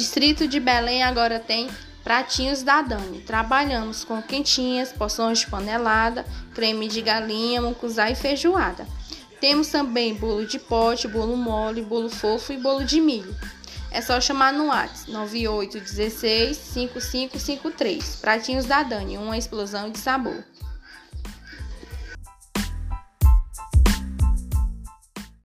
Distrito de Belém agora tem pratinhos da Dani. Trabalhamos com quentinhas, poções de panelada, creme de galinha, mucuzá e feijoada. Temos também bolo de pote, bolo mole, bolo fofo e bolo de milho. É só chamar no WhatsApp 9816 5553. Pratinhos da Dani, uma explosão de sabor.